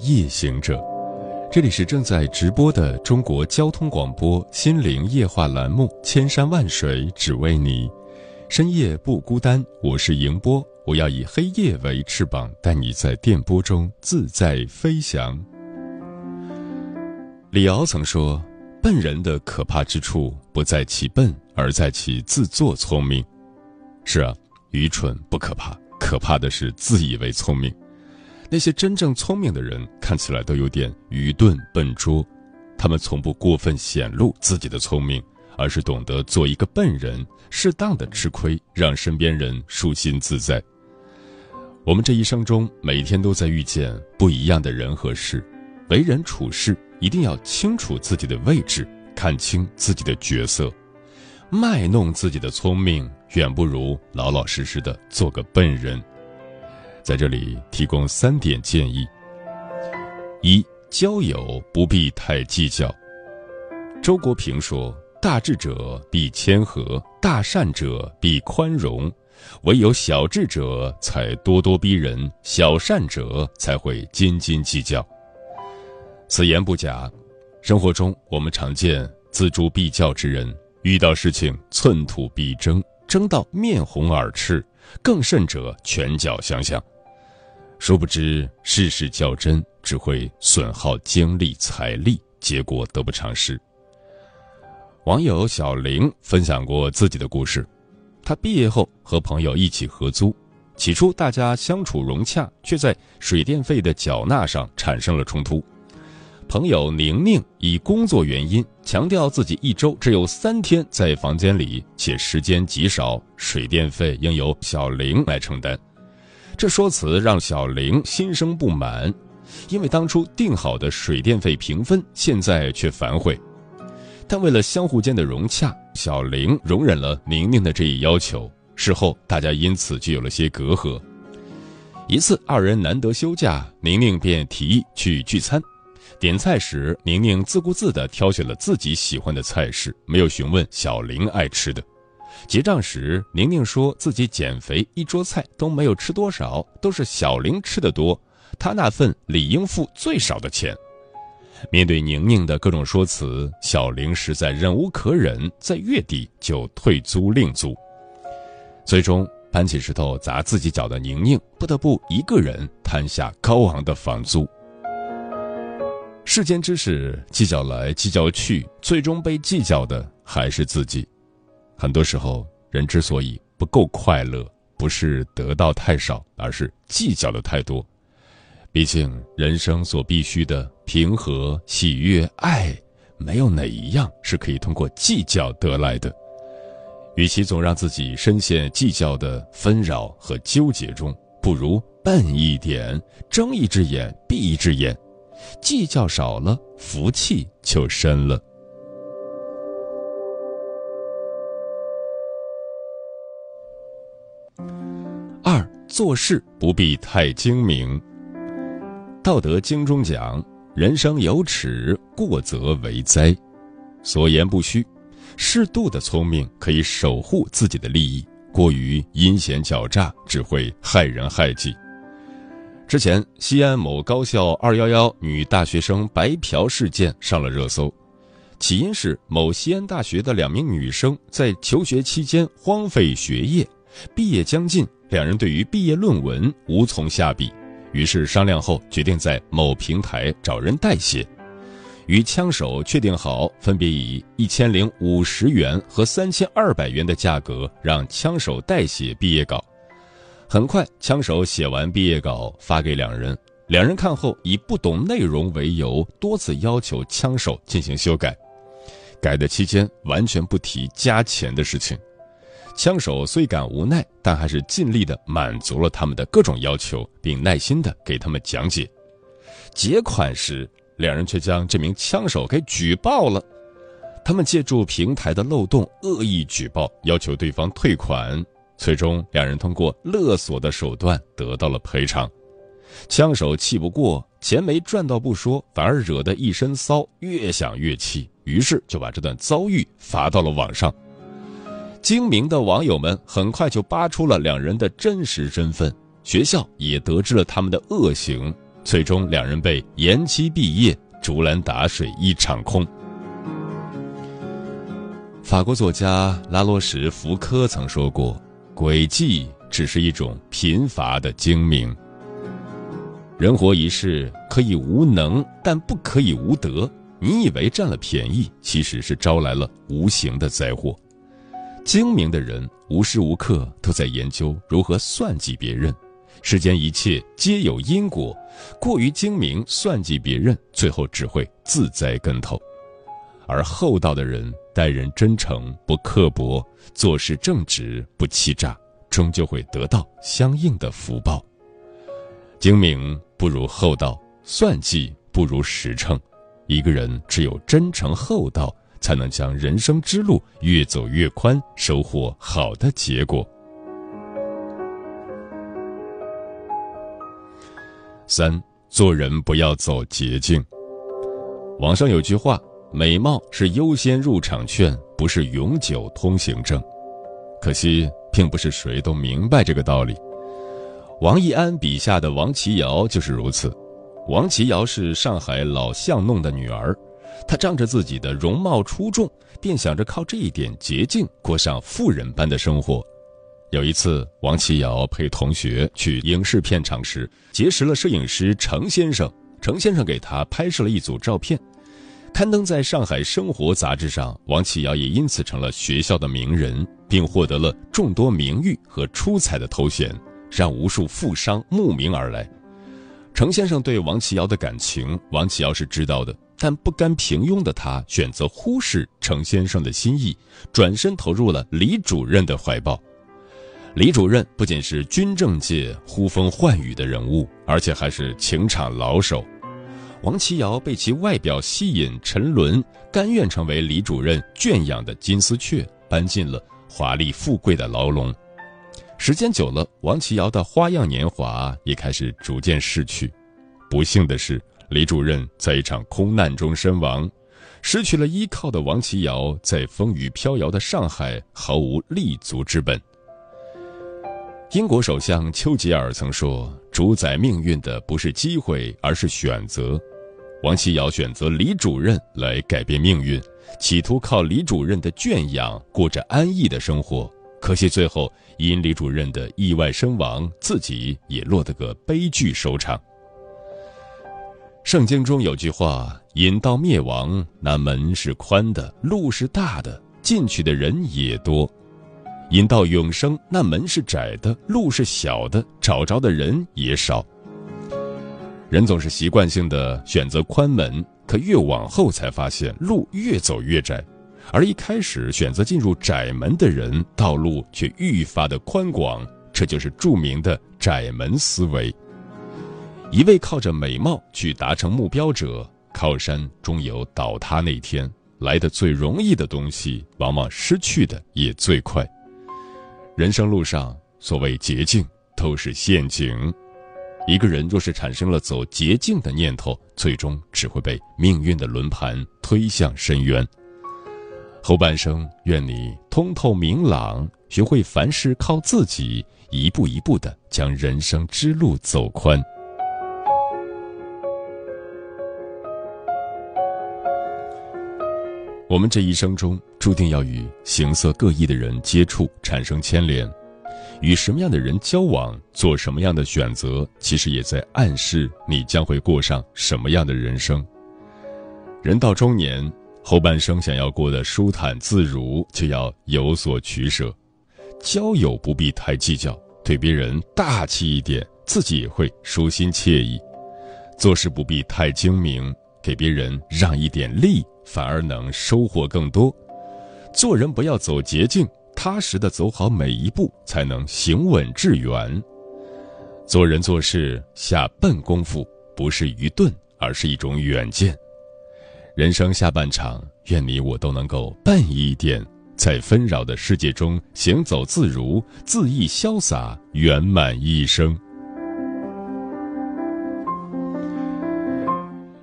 夜行者，这里是正在直播的中国交通广播心灵夜话栏目《千山万水只为你》，深夜不孤单，我是迎波，我要以黑夜为翅膀，带你在电波中自在飞翔。李敖曾说：“笨人的可怕之处不在其笨，而在其自作聪明。”是啊，愚蠢不可怕，可怕的是自以为聪明。那些真正聪明的人看起来都有点愚钝笨拙，他们从不过分显露自己的聪明，而是懂得做一个笨人，适当的吃亏，让身边人舒心自在。我们这一生中，每天都在遇见不一样的人和事，为人处事一定要清楚自己的位置，看清自己的角色，卖弄自己的聪明，远不如老老实实的做个笨人。在这里提供三点建议：一、交友不必太计较。周国平说：“大智者必谦和，大善者必宽容，唯有小智者才咄咄逼人，小善者才会斤斤计较。”此言不假。生活中，我们常见锱铢必较之人，遇到事情寸土必争，争到面红耳赤；更甚者，拳脚相向。殊不知，事事较真只会损耗精力财力，结果得不偿失。网友小玲分享过自己的故事：她毕业后和朋友一起合租，起初大家相处融洽，却在水电费的缴纳上产生了冲突。朋友宁宁以工作原因强调自己一周只有三天在房间里，且时间极少，水电费应由小玲来承担。这说辞让小玲心生不满，因为当初定好的水电费平分，现在却反悔。但为了相互间的融洽，小玲容忍了宁宁的这一要求。事后，大家因此就有了些隔阂。一次，二人难得休假，宁宁便提议去聚餐。点菜时，宁宁自顾自地挑选了自己喜欢的菜式，没有询问小玲爱吃的。结账时，宁宁说自己减肥，一桌菜都没有吃多少，都是小玲吃的多，她那份理应付最少的钱。面对宁宁的各种说辞，小玲实在忍无可忍，在月底就退租另租。最终搬起石头砸自己脚的宁宁，不得不一个人摊下高昂的房租。世间之事，计较来计较去，最终被计较的还是自己。很多时候，人之所以不够快乐，不是得到太少，而是计较的太多。毕竟，人生所必须的平和、喜悦、爱，没有哪一样是可以通过计较得来的。与其总让自己深陷计较的纷扰和纠结中，不如笨一点，睁一只眼闭一只眼，计较少了，福气就深了。二做事不必太精明。道德经中讲：“人生有尺，过则为灾。”所言不虚，适度的聪明可以守护自己的利益，过于阴险狡诈只会害人害己。之前，西安某高校“二幺幺”女大学生白嫖事件上了热搜，起因是某西安大学的两名女生在求学期间荒废学业，毕业将近。两人对于毕业论文无从下笔，于是商量后决定在某平台找人代写，与枪手确定好，分别以一千零五十元和三千二百元的价格让枪手代写毕业稿。很快，枪手写完毕业稿发给两人，两人看后以不懂内容为由，多次要求枪手进行修改，改的期间完全不提加钱的事情。枪手虽感无奈，但还是尽力的满足了他们的各种要求，并耐心的给他们讲解。结款时，两人却将这名枪手给举报了。他们借助平台的漏洞恶意举报，要求对方退款。最终，两人通过勒索的手段得到了赔偿。枪手气不过，钱没赚到不说，反而惹得一身骚，越想越气，于是就把这段遭遇发到了网上。精明的网友们很快就扒出了两人的真实身份，学校也得知了他们的恶行，最终两人被延期毕业，竹篮打水一场空。法国作家拉罗什·福柯曾说过。诡计只是一种贫乏的精明。人活一世，可以无能，但不可以无德。你以为占了便宜，其实是招来了无形的灾祸。精明的人无时无刻都在研究如何算计别人。世间一切皆有因果，过于精明算计别人，最后只会自栽跟头。而厚道的人。待人真诚，不刻薄；做事正直，不欺诈，终究会得到相应的福报。精明不如厚道，算计不如实诚。一个人只有真诚厚道，才能将人生之路越走越宽，收获好的结果。三，做人不要走捷径。网上有句话。美貌是优先入场券，不是永久通行证。可惜，并不是谁都明白这个道理。王义安笔下的王琦瑶就是如此。王琦瑶是上海老巷弄的女儿，她仗着自己的容貌出众，便想着靠这一点捷径过上富人般的生活。有一次，王琦瑶陪同学去影视片场时，结识了摄影师程先生。程先生给他拍摄了一组照片。刊登在上海生活杂志上，王启尧也因此成了学校的名人，并获得了众多名誉和出彩的头衔，让无数富商慕名而来。程先生对王启尧的感情，王启尧是知道的，但不甘平庸的他选择忽视程先生的心意，转身投入了李主任的怀抱。李主任不仅是军政界呼风唤雨的人物，而且还是情场老手。王琦瑶被其外表吸引，沉沦，甘愿成为李主任圈养的金丝雀，搬进了华丽富贵的牢笼。时间久了，王琦瑶的花样年华也开始逐渐逝去。不幸的是，李主任在一场空难中身亡，失去了依靠的王琦瑶在风雨飘摇的上海毫无立足之本。英国首相丘吉尔曾说：“主宰命运的不是机会，而是选择。”王琦瑶选择李主任来改变命运，企图靠李主任的圈养过着安逸的生活。可惜最后因李主任的意外身亡，自己也落得个悲剧收场。圣经中有句话：“引到灭亡，那门是宽的，路是大的，进去的人也多。”引到永生，那门是窄的，路是小的，找着的人也少。人总是习惯性的选择宽门，可越往后才发现路越走越窄，而一开始选择进入窄门的人，道路却愈发的宽广。这就是著名的窄门思维。一味靠着美貌去达成目标者，靠山终有倒塌那天。来的最容易的东西，往往失去的也最快。人生路上，所谓捷径都是陷阱。一个人若是产生了走捷径的念头，最终只会被命运的轮盘推向深渊。后半生，愿你通透明朗，学会凡事靠自己，一步一步的将人生之路走宽。我们这一生中，注定要与形色各异的人接触，产生牵连；与什么样的人交往，做什么样的选择，其实也在暗示你将会过上什么样的人生。人到中年，后半生想要过得舒坦自如，就要有所取舍。交友不必太计较，对别人大气一点，自己也会舒心惬意；做事不必太精明，给别人让一点利。反而能收获更多。做人不要走捷径，踏实的走好每一步，才能行稳致远。做人做事下笨功夫，不是愚钝，而是一种远见。人生下半场，愿你我都能够笨一点，在纷扰的世界中行走自如、恣意潇洒，圆满一生。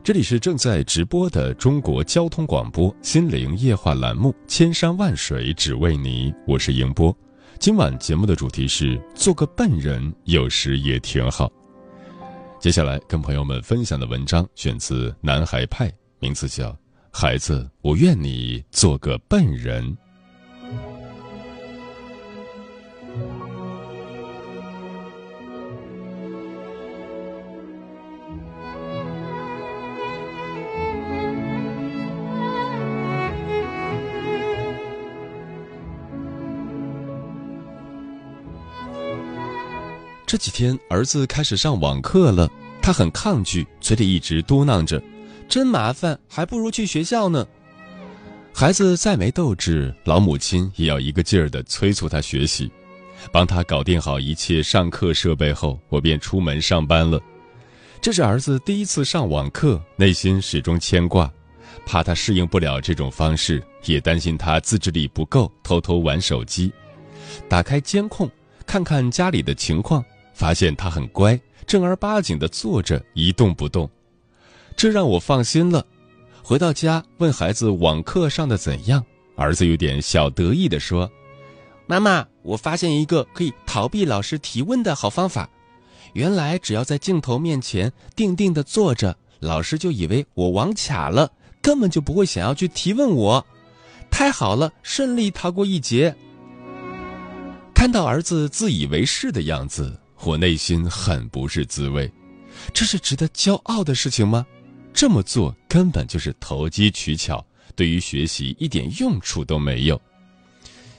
这里是正在直播的中国交通广播心灵夜话栏目《千山万水只为你》，我是迎波。今晚节目的主题是做个笨人，有时也挺好。接下来跟朋友们分享的文章选自南海派，名字叫《孩子，我愿你做个笨人》。这几天儿子开始上网课了，他很抗拒，嘴里一直嘟囔着：“真麻烦，还不如去学校呢。”孩子再没斗志，老母亲也要一个劲儿地催促他学习。帮他搞定好一切上课设备后，我便出门上班了。这是儿子第一次上网课，内心始终牵挂，怕他适应不了这种方式，也担心他自制力不够，偷偷玩手机。打开监控，看看家里的情况。发现他很乖，正儿八经地坐着一动不动，这让我放心了。回到家问孩子网课上的怎样，儿子有点小得意地说：“妈妈，我发现一个可以逃避老师提问的好方法。原来只要在镜头面前定定地坐着，老师就以为我网卡了，根本就不会想要去提问我。太好了，顺利逃过一劫。”看到儿子自以为是的样子。我内心很不是滋味，这是值得骄傲的事情吗？这么做根本就是投机取巧，对于学习一点用处都没有。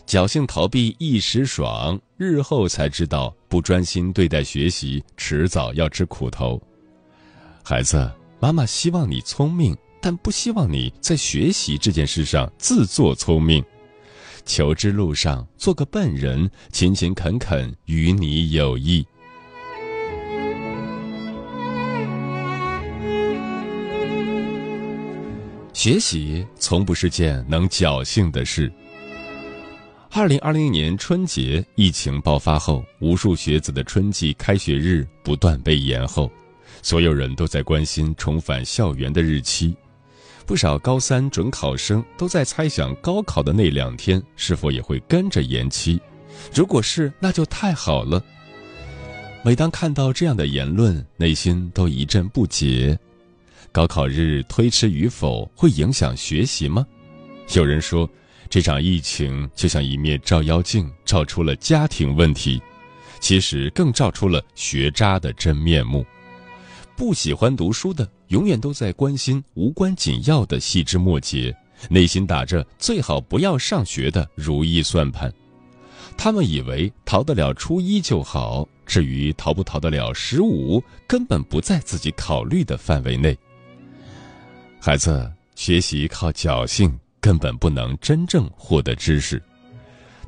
侥幸逃避一时爽，日后才知道不专心对待学习，迟早要吃苦头。孩子，妈妈希望你聪明，但不希望你在学习这件事上自作聪明。求知路上做个笨人，勤勤恳恳与你有益。学习从不是件能侥幸的事。二零二零年春节疫情爆发后，无数学子的春季开学日不断被延后，所有人都在关心重返校园的日期。不少高三准考生都在猜想，高考的那两天是否也会跟着延期？如果是，那就太好了。每当看到这样的言论，内心都一阵不解。高考日推迟与否会影响学习吗？有人说，这场疫情就像一面照妖镜，照出了家庭问题，其实更照出了学渣的真面目。不喜欢读书的，永远都在关心无关紧要的细枝末节，内心打着最好不要上学的如意算盘。他们以为逃得了初一就好，至于逃不逃得了十五，根本不在自己考虑的范围内。孩子，学习靠侥幸，根本不能真正获得知识。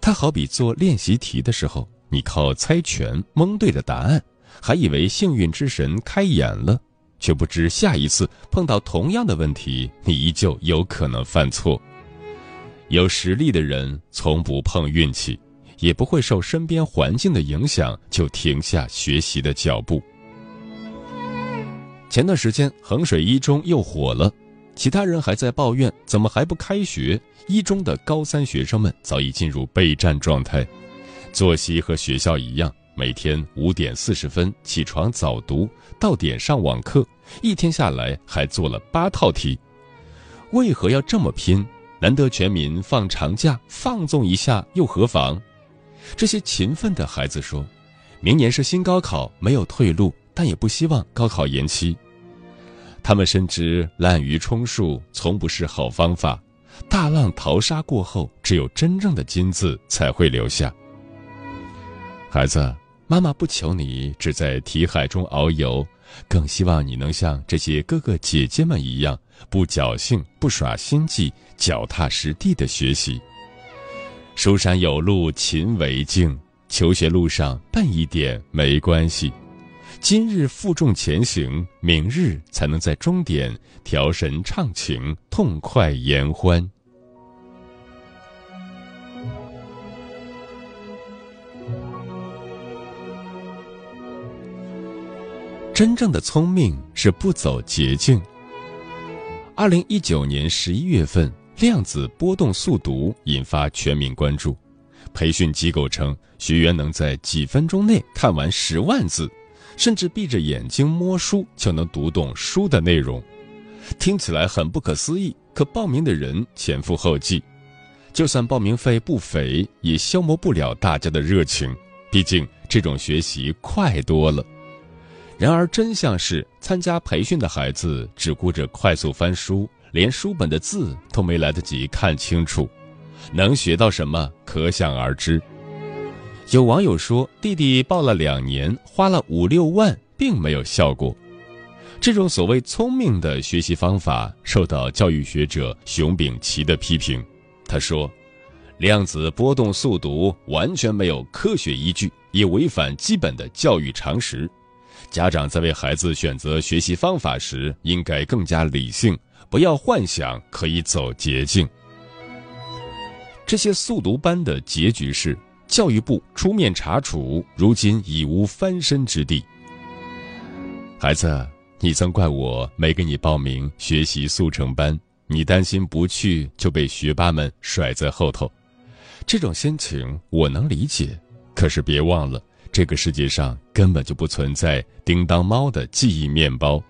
它好比做练习题的时候，你靠猜拳蒙对了答案。还以为幸运之神开眼了，却不知下一次碰到同样的问题，你依旧有可能犯错。有实力的人从不碰运气，也不会受身边环境的影响就停下学习的脚步。前段时间衡水一中又火了，其他人还在抱怨怎么还不开学，一中的高三学生们早已进入备战状态，作息和学校一样。每天五点四十分起床早读，到点上网课，一天下来还做了八套题。为何要这么拼？难得全民放长假，放纵一下又何妨？这些勤奋的孩子说：“明年是新高考，没有退路，但也不希望高考延期。”他们深知滥竽充数从不是好方法，大浪淘沙过后，只有真正的金子才会留下。孩子。妈妈不求你只在题海中遨游，更希望你能像这些哥哥姐姐们一样，不侥幸、不耍心计，脚踏实地的学习。书山有路勤为径，求学路上笨一点没关系。今日负重前行，明日才能在终点调神畅情，痛快言欢。真正的聪明是不走捷径。二零一九年十一月份，量子波动速读引发全民关注。培训机构称，学员能在几分钟内看完十万字，甚至闭着眼睛摸书就能读懂书的内容。听起来很不可思议，可报名的人前赴后继，就算报名费不菲，也消磨不了大家的热情。毕竟这种学习快多了。然而，真相是，参加培训的孩子只顾着快速翻书，连书本的字都没来得及看清楚，能学到什么可想而知。有网友说，弟弟报了两年，花了五六万，并没有效果。这种所谓聪明的学习方法受到教育学者熊丙奇的批评。他说，量子波动速读完全没有科学依据，也违反基本的教育常识。家长在为孩子选择学习方法时，应该更加理性，不要幻想可以走捷径。这些速读班的结局是，教育部出面查处，如今已无翻身之地。孩子，你曾怪我没给你报名学习速成班，你担心不去就被学霸们甩在后头，这种心情我能理解。可是别忘了。这个世界上根本就不存在叮当猫的记忆面包，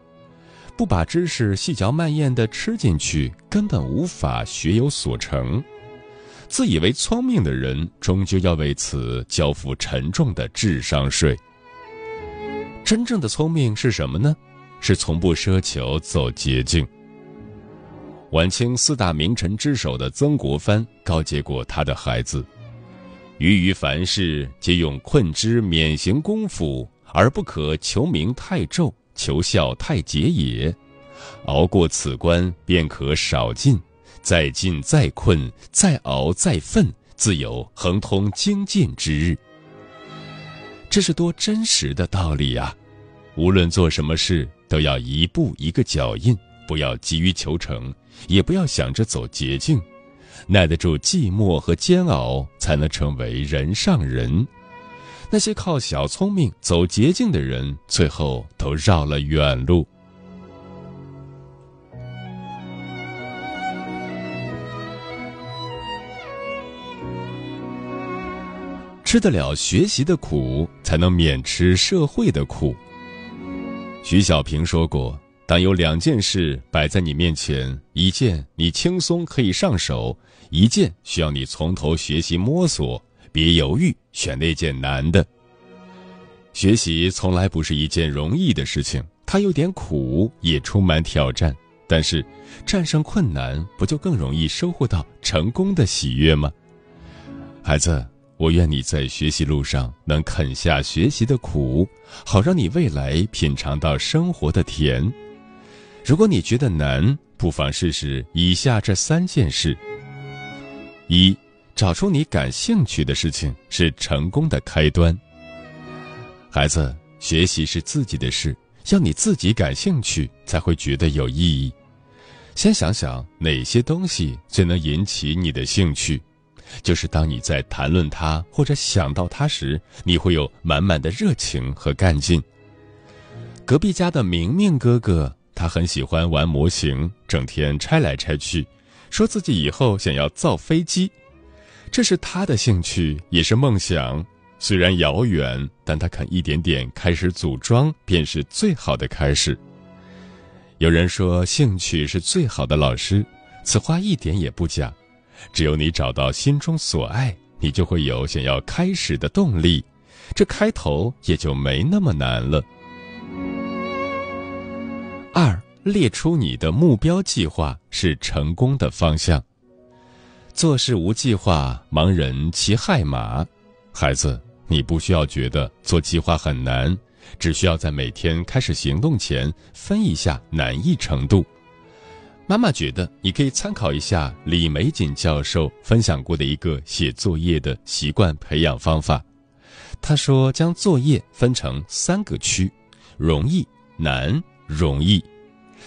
不把知识细嚼慢咽的吃进去，根本无法学有所成。自以为聪明的人，终究要为此交付沉重的智商税。真正的聪明是什么呢？是从不奢求走捷径。晚清四大名臣之首的曾国藩告诫过他的孩子。余于凡事，皆用困之免行功夫，而不可求名太骤，求效太节也。熬过此关，便可少进；再进再困，再熬再奋，自有亨通精进之日。这是多真实的道理呀！无论做什么事，都要一步一个脚印，不要急于求成，也不要想着走捷径。耐得住寂寞和煎熬，才能成为人上人。那些靠小聪明走捷径的人，最后都绕了远路。吃得了学习的苦，才能免吃社会的苦。徐小平说过。当有两件事摆在你面前，一件你轻松可以上手，一件需要你从头学习摸索，别犹豫，选那件难的。学习从来不是一件容易的事情，它有点苦，也充满挑战。但是，战胜困难，不就更容易收获到成功的喜悦吗？孩子，我愿你在学习路上能啃下学习的苦，好让你未来品尝到生活的甜。如果你觉得难，不妨试试以下这三件事：一，找出你感兴趣的事情是成功的开端。孩子，学习是自己的事，要你自己感兴趣才会觉得有意义。先想想哪些东西最能引起你的兴趣，就是当你在谈论他或者想到他时，你会有满满的热情和干劲。隔壁家的明明哥哥。他很喜欢玩模型，整天拆来拆去，说自己以后想要造飞机，这是他的兴趣，也是梦想。虽然遥远，但他肯一点点开始组装，便是最好的开始。有人说，兴趣是最好的老师，此话一点也不假。只有你找到心中所爱，你就会有想要开始的动力，这开头也就没那么难了。二，列出你的目标计划是成功的方向。做事无计划，盲人骑害马。孩子，你不需要觉得做计划很难，只需要在每天开始行动前分一下难易程度。妈妈觉得你可以参考一下李玫瑾教授分享过的一个写作业的习惯培养方法。他说，将作业分成三个区：容易、难、容易。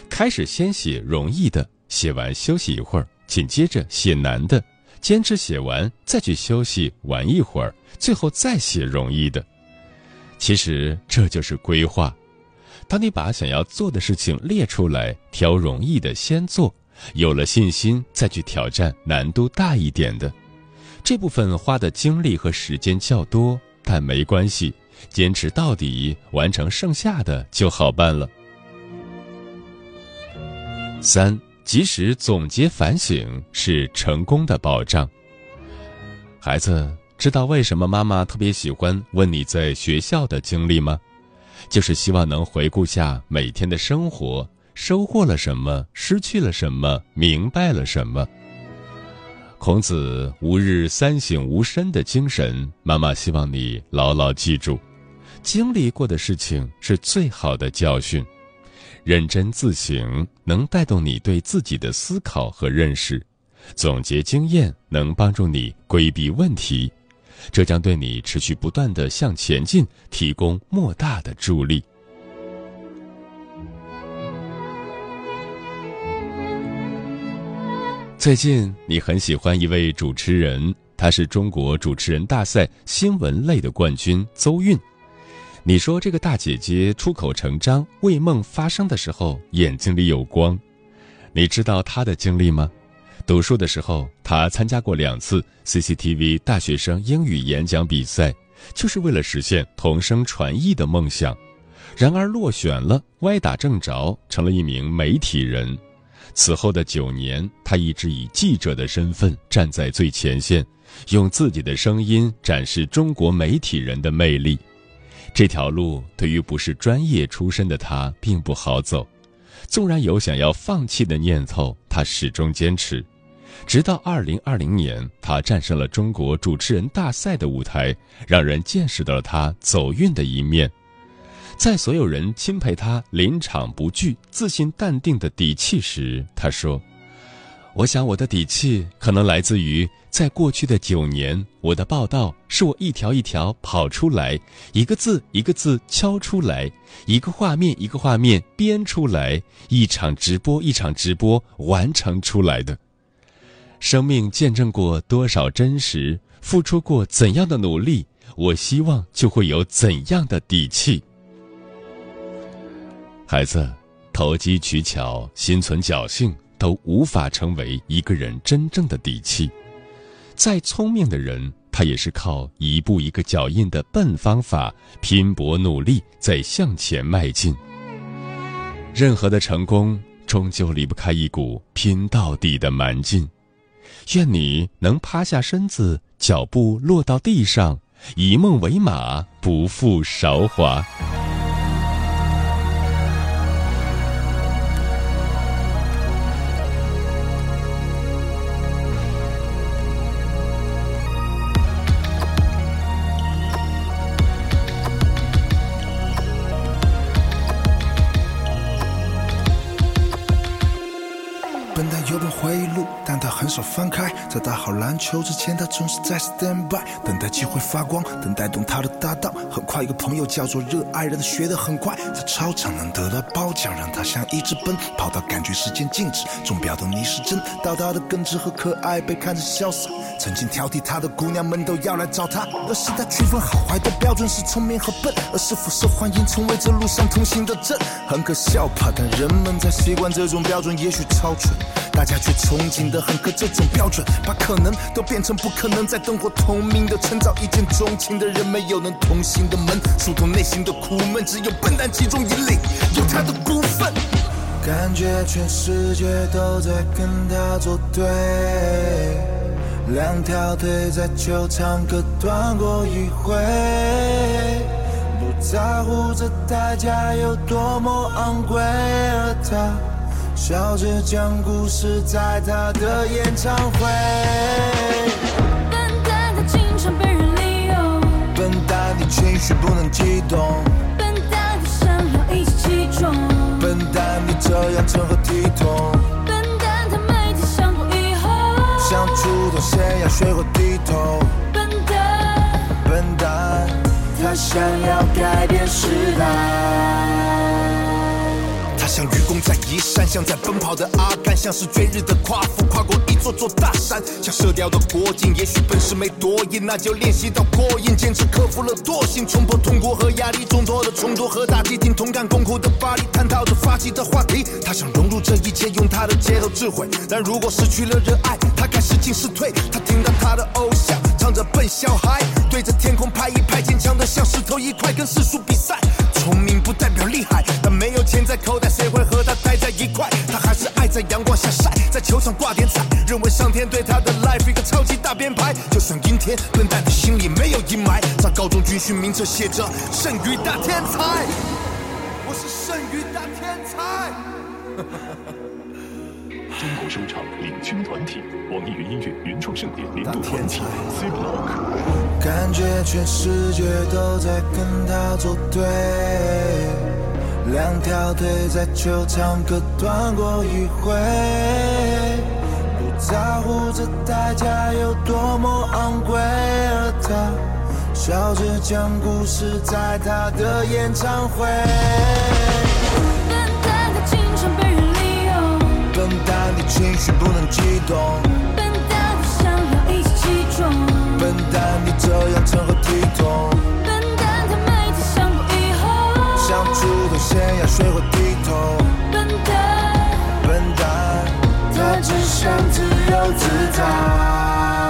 开始先写容易的，写完休息一会儿，紧接着写难的，坚持写完再去休息玩一会儿，最后再写容易的。其实这就是规划。当你把想要做的事情列出来，挑容易的先做，有了信心再去挑战难度大一点的，这部分花的精力和时间较多，但没关系，坚持到底，完成剩下的就好办了。三，及时总结反省是成功的保障。孩子，知道为什么妈妈特别喜欢问你在学校的经历吗？就是希望能回顾下每天的生活，收获了什么，失去了什么，明白了什么。孔子“吾日三省吾身”的精神，妈妈希望你牢牢记住。经历过的事情是最好的教训，认真自省能带动你对自己的思考和认识，总结经验能帮助你规避问题。这将对你持续不断的向前进提供莫大的助力。最近你很喜欢一位主持人，他是中国主持人大赛新闻类的冠军邹韵。你说这个大姐姐出口成章，为梦发声的时候眼睛里有光。你知道她的经历吗？读书的时候，他参加过两次 CCTV 大学生英语演讲比赛，就是为了实现同声传译的梦想。然而落选了，歪打正着成了一名媒体人。此后的九年，他一直以记者的身份站在最前线，用自己的声音展示中国媒体人的魅力。这条路对于不是专业出身的他并不好走，纵然有想要放弃的念头，他始终坚持。直到二零二零年，他战胜了中国主持人大赛的舞台，让人见识到了他走运的一面。在所有人钦佩他临场不惧、自信淡定的底气时，他说：“我想我的底气可能来自于在过去的九年，我的报道是我一条一条跑出来，一个字一个字敲出来，一个画面一个画面编出来，一场直播一场直播完成出来的。”生命见证过多少真实，付出过怎样的努力，我希望就会有怎样的底气。孩子，投机取巧、心存侥幸都无法成为一个人真正的底气。再聪明的人，他也是靠一步一个脚印的笨方法，拼搏努力在向前迈进。任何的成功，终究离不开一股拼到底的蛮劲。愿你能趴下身子，脚步落到地上，以梦为马，不负韶华。我翻开，在打好篮球之前，他总是在 stand by，等待机会发光，等待懂他的搭档。很快，一个朋友叫做热爱，让他学得很快，在操场能得到褒奖，让他像一直奔跑到感觉时间静止。钟表的逆时针，到他的根治和可爱被看着潇洒。曾经挑剔他的姑娘们都要来找他，而是他区分好坏的标准是聪明和笨，而是否受欢迎成为这路上同行的证。很可笑吧？但人们在习惯这种标准，也许超蠢。大家却憧憬的很，可这种标准把可能都变成不可能，在灯火通明的趁早一见钟情的人，没有能同行的门，疏通内心的苦闷，只有笨蛋集中引领，有他的股份。感觉全世界都在跟他作对，两条腿在球场各断过一回，不在乎这代价有多么昂贵，而他。笑着讲故事，在他的演唱会。笨蛋，他经常被人利用。笨蛋，你情绪不能激动。笨蛋，你想要一击即中。笨蛋，你这样成何体统？笨蛋，他每天想过以后。想出头，谁要学会低头。笨蛋，笨蛋，他想要改变时代。像愚公在移山，像在奔跑的阿甘，像是追日的夸父，跨过一座座大山，像射雕的郭靖。也许本事没多硬，那就练习到过硬，坚持克服了惰性，冲破痛苦和压力，挣脱的冲突和打击，听同感共苦的巴黎，探讨着发起的话题。他想融入这一切，用他的街头智慧，但如果失去了热爱，他开始进是退。他听到他的偶像唱着笨小孩，对着天空拍一拍，坚强的像石头一块，跟世俗比赛。聪明不代表厉害，但没有钱在口袋，谁会和他待在一块？他还是爱在阳光下晒，在球场挂点彩，认为上天对他的 life 一个超级大编排。就算阴天，笨蛋的心里没有阴霾。上高中军训名册写着剩余大天才，我是剩余大天才。中国说唱领军团体，网易云音乐原创盛典年度团体 C Block。感觉全世界都在跟他作对，两条腿在球场各断过一回，不在乎这代价有多么昂贵，而他笑着讲故事，在他的演唱会。情绪不能激动。笨蛋，我想要一起起床。笨蛋，你这样成何体统？笨蛋，他每天想过以后。想主动，先要学会低头。笨蛋，笨蛋，他只想自由自在。